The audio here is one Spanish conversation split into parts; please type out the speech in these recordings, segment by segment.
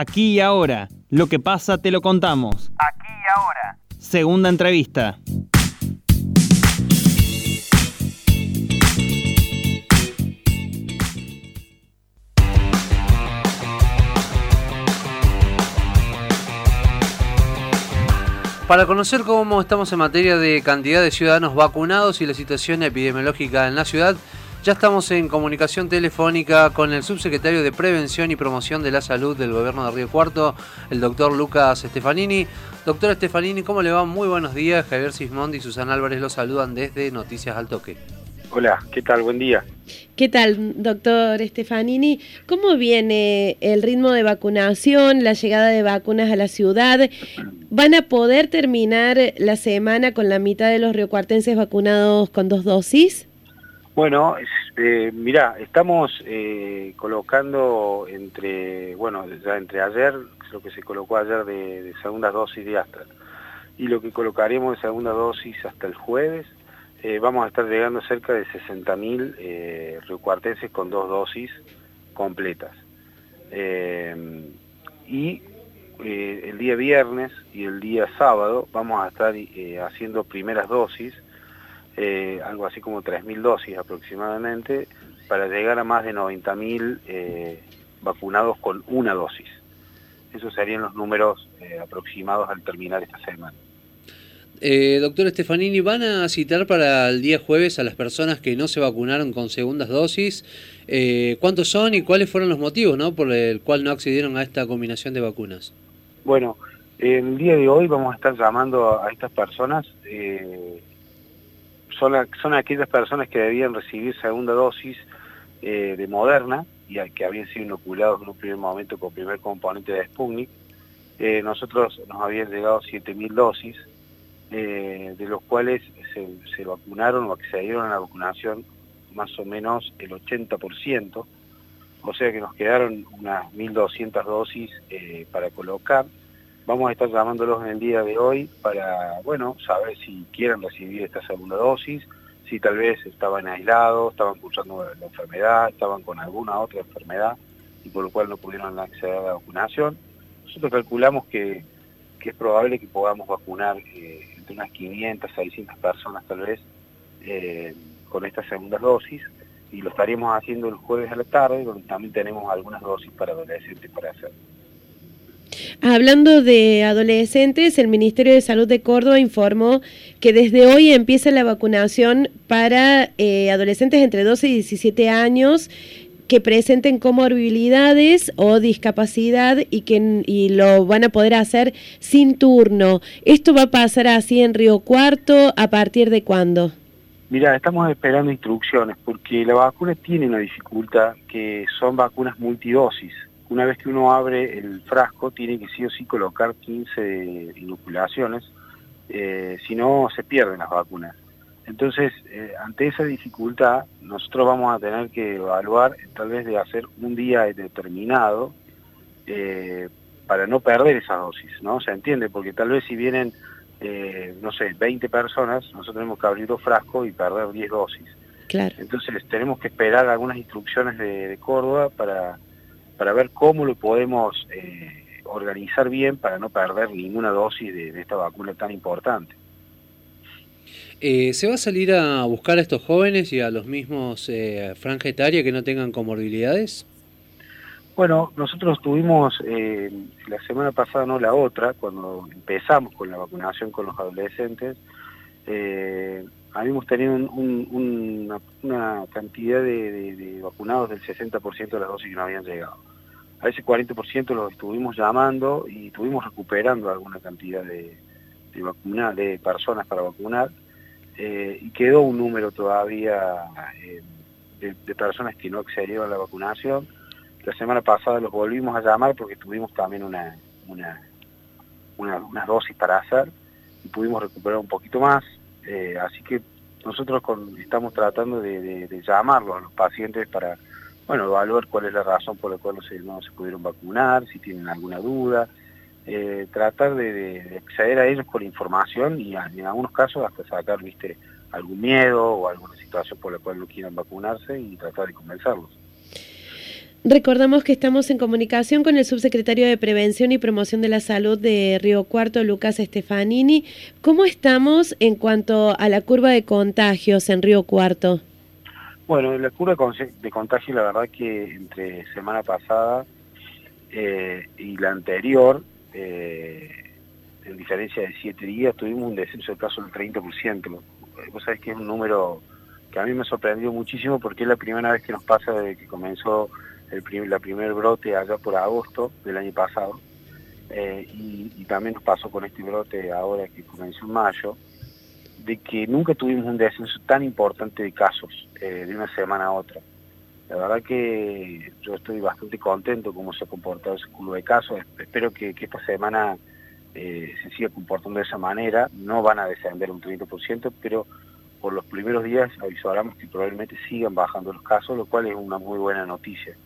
Aquí y ahora. Lo que pasa te lo contamos. Aquí y ahora. Segunda entrevista. Para conocer cómo estamos en materia de cantidad de ciudadanos vacunados y la situación epidemiológica en la ciudad, ya estamos en comunicación telefónica con el subsecretario de Prevención y Promoción de la Salud del Gobierno de Río Cuarto, el doctor Lucas Stefanini. Doctor Stefanini, ¿cómo le va? Muy buenos días. Javier Sismondi y Susana Álvarez los saludan desde Noticias al Toque. Hola, ¿qué tal? Buen día. ¿Qué tal, doctor Stefanini? ¿Cómo viene el ritmo de vacunación, la llegada de vacunas a la ciudad? ¿Van a poder terminar la semana con la mitad de los riocuartenses vacunados con dos dosis? Bueno, eh, mira, estamos eh, colocando entre, bueno, ya entre ayer, lo que se colocó ayer de, de segunda dosis de Astra, y lo que colocaremos de segunda dosis hasta el jueves, eh, vamos a estar llegando cerca de 60.000 eh, riocuartenses con dos dosis completas. Eh, y el día viernes y el día sábado vamos a estar haciendo primeras dosis, eh, algo así como 3.000 dosis aproximadamente, para llegar a más de 90.000 eh, vacunados con una dosis. Esos serían los números eh, aproximados al terminar esta semana. Eh, doctor Stefanini, ¿van a citar para el día jueves a las personas que no se vacunaron con segundas dosis? ¿Cuántos son y cuáles fueron los motivos ¿no? por el cual no accedieron a esta combinación de vacunas? Bueno, el día de hoy vamos a estar llamando a estas personas, eh, son, son aquellas personas que debían recibir segunda dosis eh, de Moderna y que habían sido inoculados en un primer momento con primer componente de Sputnik. Eh, nosotros nos habían llegado 7.000 dosis, eh, de los cuales se, se vacunaron o accedieron a la vacunación más o menos el 80%, o sea que nos quedaron unas 1.200 dosis para colocar. Vamos a estar llamándolos en el día de hoy para, bueno, saber si quieren recibir esta segunda dosis, si tal vez estaban aislados, estaban cursando la enfermedad, estaban con alguna otra enfermedad y por lo cual no pudieron acceder a la vacunación. Nosotros calculamos que, que es probable que podamos vacunar eh, entre unas 500, 600 personas tal vez eh, con estas segundas dosis y lo estaríamos haciendo el jueves a la tarde, donde también tenemos algunas dosis para adolescentes para hacer. Hablando de adolescentes, el Ministerio de Salud de Córdoba informó que desde hoy empieza la vacunación para eh, adolescentes entre 12 y 17 años que presenten comorbilidades o discapacidad y que y lo van a poder hacer sin turno. ¿Esto va a pasar así en Río Cuarto? ¿A partir de cuándo? Mira, estamos esperando instrucciones porque la vacuna tiene una dificultad que son vacunas multidosis. Una vez que uno abre el frasco tiene que sí o sí colocar 15 inoculaciones, eh, si no se pierden las vacunas. Entonces, eh, ante esa dificultad, nosotros vamos a tener que evaluar tal vez de hacer un día determinado eh, para no perder esa dosis, ¿no? Se entiende, porque tal vez si vienen, no sé, 20 personas, nosotros tenemos que abrir dos frascos y perder 10 dosis. Claro. Entonces tenemos que esperar algunas instrucciones de, de Córdoba para, para ver cómo lo podemos eh, organizar bien para no perder ninguna dosis de, de esta vacuna tan importante. Eh, ¿Se va a salir a buscar a estos jóvenes y a los mismos eh, franja etaria que no tengan comorbilidades? Bueno, nosotros tuvimos eh, la semana pasada, no la otra, cuando empezamos con la vacunación con los adolescentes, habíamos tenido un- un- una, una cantidad de, de- de vacunados del 60% de las dosis que no habían llegado. A ese 40% los estuvimos llamando y estuvimos recuperando alguna cantidad de, de, personas para vacunar eh, y quedó un número todavía eh, de, personas que no accedieron a la vacunación. La semana pasada los volvimos a llamar porque tuvimos también una, una, una, unas dosis para hacer y pudimos recuperar un poquito más. Eh, así que nosotros estamos tratando de, de llamarlos a los pacientes para bueno, evaluar cuál es la razón por la cual no se, no se pudieron vacunar, si tienen alguna duda, eh, tratar de, de- de acceder a ellos con información y en algunos casos hasta sacar, viste, algún miedo o alguna situación por la cual no quieran vacunarse y tratar de convencerlos. Recordamos que estamos en comunicación con el subsecretario de Prevención y Promoción de la Salud de Río Cuarto, Lucas Stefanini. ¿Cómo estamos en cuanto a la curva de contagios en Río Cuarto? Bueno, la curva de contagio, la verdad que entre semana pasada eh, y la anterior, eh, en diferencia de siete días, tuvimos un descenso de casos del 30%. Vos sabés que es un número que a mí me sorprendió muchísimo porque es la primera vez que nos pasa desde que comenzó el la primer brote allá por agosto del año pasado. Eh, y, también nos pasó con este brote ahora que comenzó en mayo, de que nunca tuvimos un descenso tan importante de casos eh, de una semana a otra. La verdad que yo estoy bastante contento cómo se ha comportado ese culo de casos. Espero que, esta semana eh, se siga comportando de esa manera. No van a descender un 30%, pero por los primeros días avisaremos que probablemente sigan bajando los casos, lo cual es una muy buena noticia.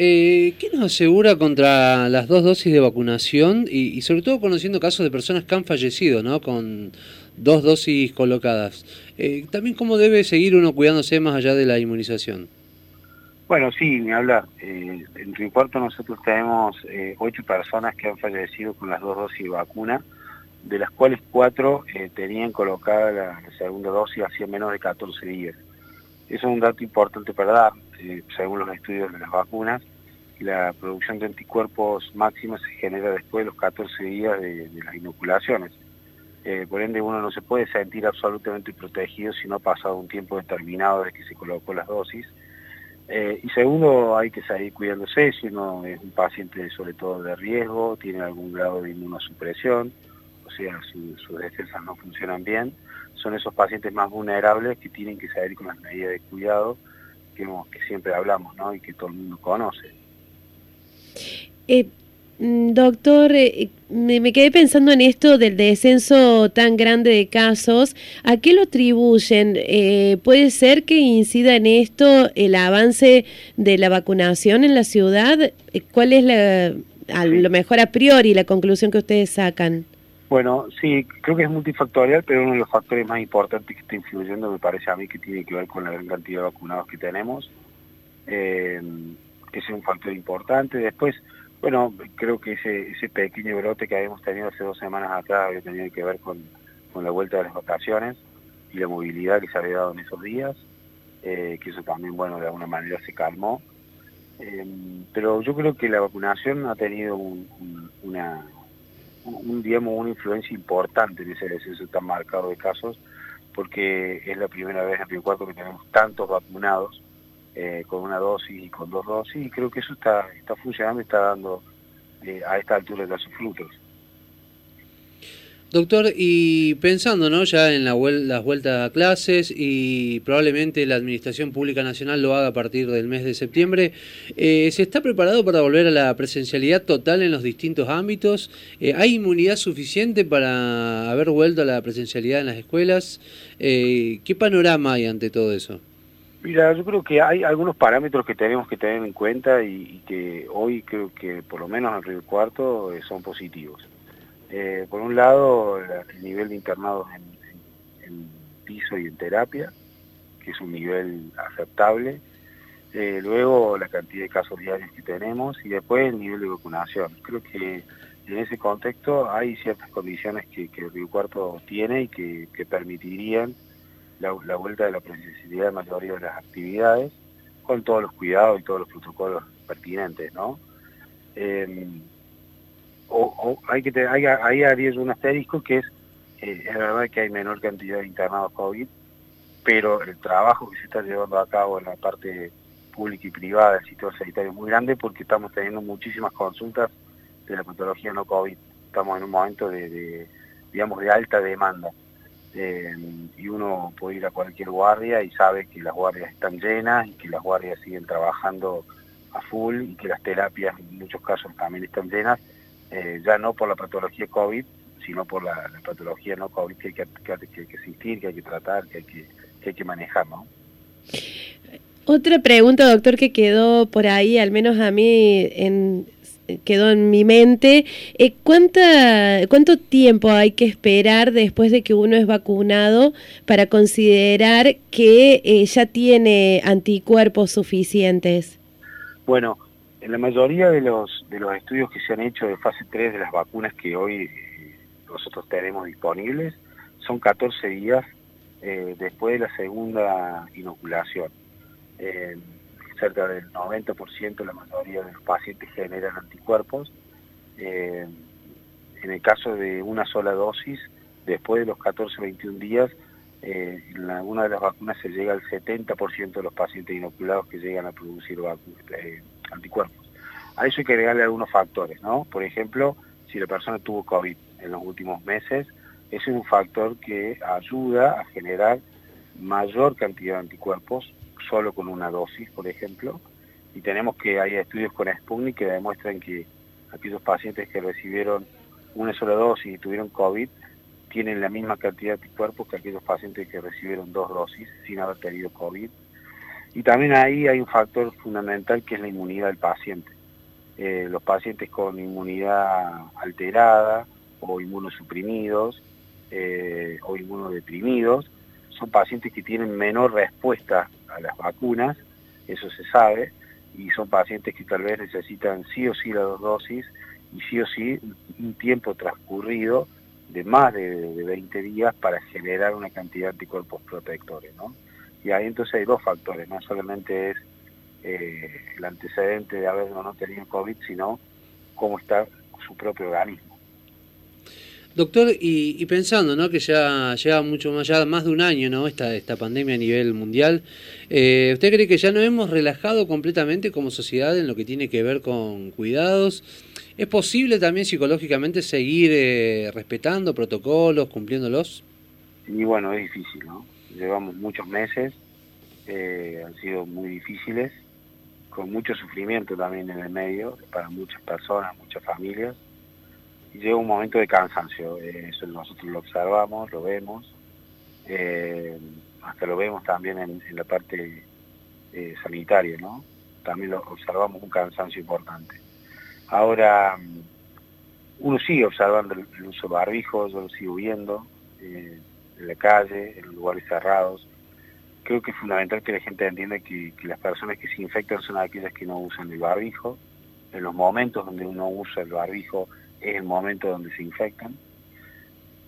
Eh, ¿Qué nos asegura contra las dos dosis de vacunación y, sobre todo conociendo casos de personas que han fallecido ¿no? con dos dosis colocadas? Eh, también cómo debe seguir uno cuidándose más allá de la inmunización. Bueno, sí, ni hablar. Eh, en Río nosotros tenemos eh, ocho personas que han fallecido con las dos dosis de vacuna, de las cuales cuatro tenían colocada la, segunda dosis hacía menos de 14 días. Eso es un dato importante para dar. Eh, según los estudios de las vacunas, la producción de anticuerpos máxima se genera después de los 14 días de, las inoculaciones. Eh, por ende, uno no se puede sentir absolutamente protegido si no ha pasado un tiempo determinado desde que se colocó las dosis. Eh, y segundo, hay que seguir cuidándose si uno es un paciente sobre todo de riesgo, tiene algún grado de inmunosupresión, o sea, sus defensas no funcionan bien, son esos pacientes más vulnerables que tienen que salir con las medidas de cuidado que, siempre hablamos ¿no? y que todo el mundo conoce. Eh, mm, doctor, eh, me, quedé pensando en esto del descenso tan grande de casos. ¿A qué lo atribuyen? Eh, ¿Puede ser que incida en esto el avance de la vacunación en la ciudad? ¿Cuál es la, a lo mejor a priori la conclusión que ustedes sacan? Bueno, sí, creo que es multifactorial, pero uno de los factores más importantes que está influyendo me parece a mí que tiene que ver con la gran cantidad de vacunados que tenemos, eh, que es un factor importante. Después, bueno, creo que ese, pequeño brote que habíamos tenido hace dos semanas atrás había tenido que ver con, la vuelta de las vacaciones y la movilidad que se había dado en esos días, eh, que eso también, bueno, de alguna manera se calmó. Eh, pero yo creo que la vacunación ha tenido una un, digamos, una influencia importante en ese descenso tan marcado de casos, porque es la primera vez en Río Cuarto que tenemos tantos vacunados eh, con una dosis y con dos dosis, y creo que eso está, está funcionando está dando eh, a esta altura de sus frutos. Doctor, y pensando ¿no? ya en la las vueltas a clases y probablemente la Administración Pública Nacional lo haga a partir del mes de septiembre, eh, ¿se está preparado para volver a la presencialidad total en los distintos ámbitos? Eh, ¿Hay inmunidad suficiente para haber vuelto a la presencialidad en las escuelas? Eh, ¿Qué panorama hay ante todo eso? Mira, yo creo que hay algunos parámetros que tenemos que tener en cuenta y, que hoy creo que por lo menos en Río Cuarto son positivos. Eh, por un lado, el nivel de internados en, piso y en terapia, que es un nivel aceptable. Eh, luego, la cantidad de casos diarios que tenemos y después el nivel de vacunación. Creo que en ese contexto hay ciertas condiciones que, que Río Cuarto tiene y que, permitirían la, vuelta de la presencialidad de la mayoría de las actividades con todos los cuidados y todos los protocolos pertinentes, ¿no? Eh, o, hay que hay, ahí haría un asterisco que es, eh, es verdad que hay menor cantidad de internados COVID, pero el trabajo que se está llevando a cabo en la parte pública y privada del sitio sanitario es muy grande porque estamos teniendo muchísimas consultas de la patología no COVID. Estamos en un momento de, digamos, de alta demanda. Eh, y uno puede ir a cualquier guardia y sabe que las guardias están llenas y que las guardias siguen trabajando a full y que las terapias en muchos casos también están llenas eh, ya no por la patología COVID, sino por la, patología no COVID que hay que, que, que, existir, que hay que tratar, que hay que, que, hay que manejar, ¿no? Otra pregunta, doctor, que quedó por ahí, al menos a mí en, quedó en mi mente. Eh, ¿cuánta, ¿Cuánto tiempo hay que esperar después de que uno es vacunado para considerar que eh, ya tiene anticuerpos suficientes? Bueno, en la mayoría de los, de los estudios que se han hecho de fase 3 de las vacunas que hoy eh, nosotros tenemos disponibles, son 14 días eh, después de la segunda inoculación. Eh, cerca del 90% la mayoría de los pacientes generan anticuerpos. en el caso de una sola dosis, después de los 14-21 días, en alguna de las vacunas se llega al 70% de los pacientes inoculados que llegan a producir anticuerpos. A eso hay que agregarle algunos factores, ¿no? Por ejemplo, si la persona tuvo COVID en los últimos meses, ese es un factor que ayuda a generar mayor cantidad de anticuerpos solo con una dosis, por ejemplo, y tenemos que hay estudios con Sputnik que demuestran que aquellos pacientes que recibieron una sola dosis y tuvieron COVID tienen la misma cantidad de anticuerpos que aquellos pacientes que recibieron dos dosis sin haber tenido COVID. Y también ahí hay un factor fundamental que es la inmunidad del paciente. Eh, los pacientes con inmunidad alterada o inmunosuprimidos eh, o inmunodeprimidos son pacientes que tienen menor respuesta a las vacunas, eso se sabe, y son pacientes que tal vez necesitan sí o sí las dos dosis y sí o sí un tiempo transcurrido de más de, de 20 días para generar una cantidad de anticuerpos protectores. ¿no? Y ahí entonces hay dos factores, no solamente es eh, el antecedente de haber o no tenido COVID, sino cómo está su propio organismo. Doctor, y, pensando ¿no? que ya lleva mucho más, ya más de un año ¿no? esta, esta pandemia a nivel mundial, eh, ¿usted cree que ya nos hemos relajado completamente como sociedad en lo que tiene que ver con cuidados? ¿Es posible también psicológicamente seguir eh, respetando protocolos, cumpliéndolos? Y bueno, es difícil, ¿no? Llevamos muchos meses, han sido muy difíciles, con mucho sufrimiento también en el medio para muchas personas, muchas familias. Y llega un momento de cansancio, eh, eso nosotros lo observamos, lo vemos, eh, hasta lo vemos también en, la parte eh, sanitaria, ¿no? También lo observamos un cansancio importante. Ahora, uno sigue observando el, uso de barbijos, yo lo sigo viendo en la calle, en lugares cerrados, creo que es fundamental que la gente entienda que, las personas que se infectan son aquellas que no usan el barbijo. En los momentos donde uno usa el barbijo es el momento donde se infectan.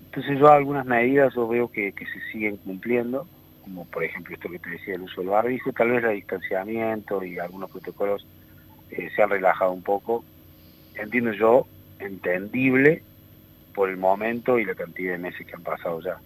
Entonces yo algunas medidas yo veo que, se siguen cumpliendo, como por ejemplo esto que te decía, el uso del barbijo, tal vez el distanciamiento y algunos protocolos eh, se han relajado un poco. Entiendo yo, entendible por el momento y la cantidad de meses que han pasado ya.